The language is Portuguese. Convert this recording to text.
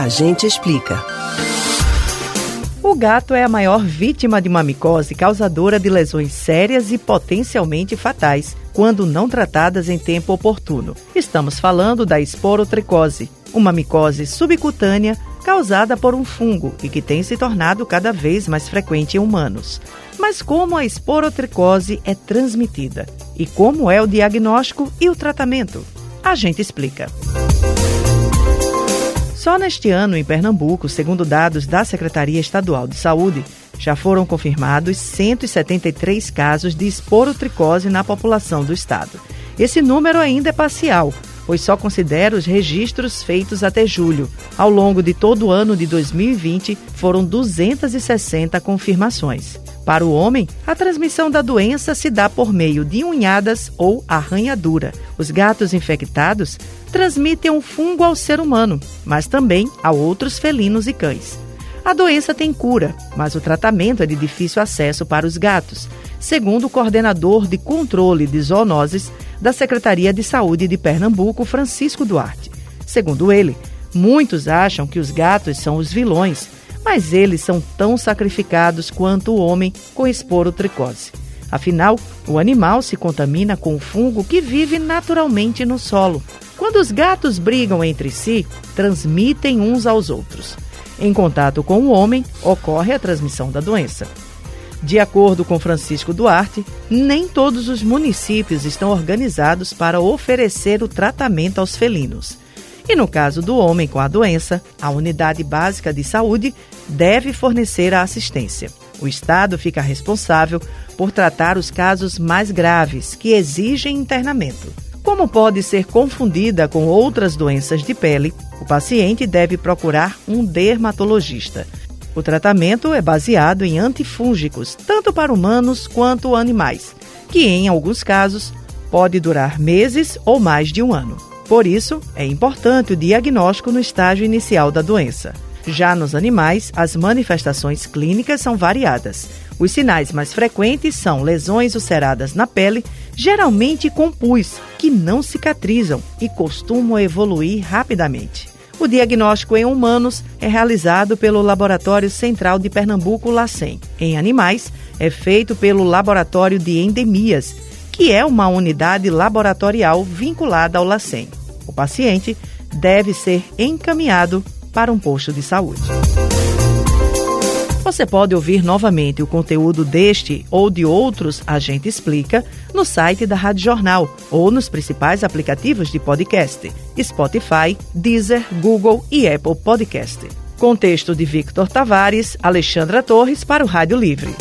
A gente explica. O gato é a maior vítima de uma micose causadora de lesões sérias e potencialmente fatais, quando não tratadas em tempo oportuno. Estamos falando da esporotricose, uma micose subcutânea causada por um fungo e que tem se tornado cada vez mais frequente em humanos. Mas como a esporotricose é transmitida? E como é o diagnóstico e o tratamento? A gente explica. Só neste ano, em Pernambuco, segundo dados da Secretaria Estadual de Saúde, já foram confirmados 173 casos de esporotricose na população do estado. Esse número ainda é parcial, pois só considera os registros feitos até julho. Ao longo de todo o ano de 2020, foram 260 confirmações. Para o homem, a transmissão da doença se dá por meio de unhadas ou arranhadura. Os gatos infectados transmitem um fungo ao ser humano, mas também a outros felinos e cães. A doença tem cura, mas o tratamento é de difícil acesso para os gatos, segundo o coordenador de controle de zoonoses da Secretaria de Saúde de Pernambuco, Francisco Duarte. Segundo ele, muitos acham que os gatos são os vilões mas eles são tão sacrificados quanto o homem com esporotricose. Afinal, o animal se contamina com o fungo que vive naturalmente no solo. Quando os gatos brigam entre si, transmitem uns aos outros. Em contato com o homem, ocorre a transmissão da doença. De acordo com Francisco Duarte, nem todos os municípios estão organizados para oferecer o tratamento aos felinos. E no caso do homem com a doença, a unidade básica de saúde deve fornecer a assistência. O Estado fica responsável por tratar os casos mais graves, que exigem internamento. Como pode ser confundida com outras doenças de pele, o paciente deve procurar um dermatologista. O tratamento é baseado em antifúngicos, tanto para humanos quanto animais, que em alguns casos pode durar meses ou mais de um ano. Por isso, é importante o diagnóstico no estágio inicial da doença. Já nos animais, as manifestações clínicas são variadas. Os sinais mais frequentes são lesões ulceradas na pele, geralmente com pus, que não cicatrizam e costumam evoluir rapidamente. O diagnóstico em humanos é realizado pelo Laboratório Central de Pernambuco, LACEN. Em animais, é feito pelo Laboratório de Endemias, que é uma unidade laboratorial vinculada ao LACEN o paciente deve ser encaminhado para um posto de saúde. Você pode ouvir novamente o conteúdo deste ou de outros A Gente Explica no site da Rádio Jornal ou nos principais aplicativos de podcast: Spotify, Deezer, Google e Apple Podcast. Contexto de Victor Tavares, Alexandra Torres para o Rádio Livre.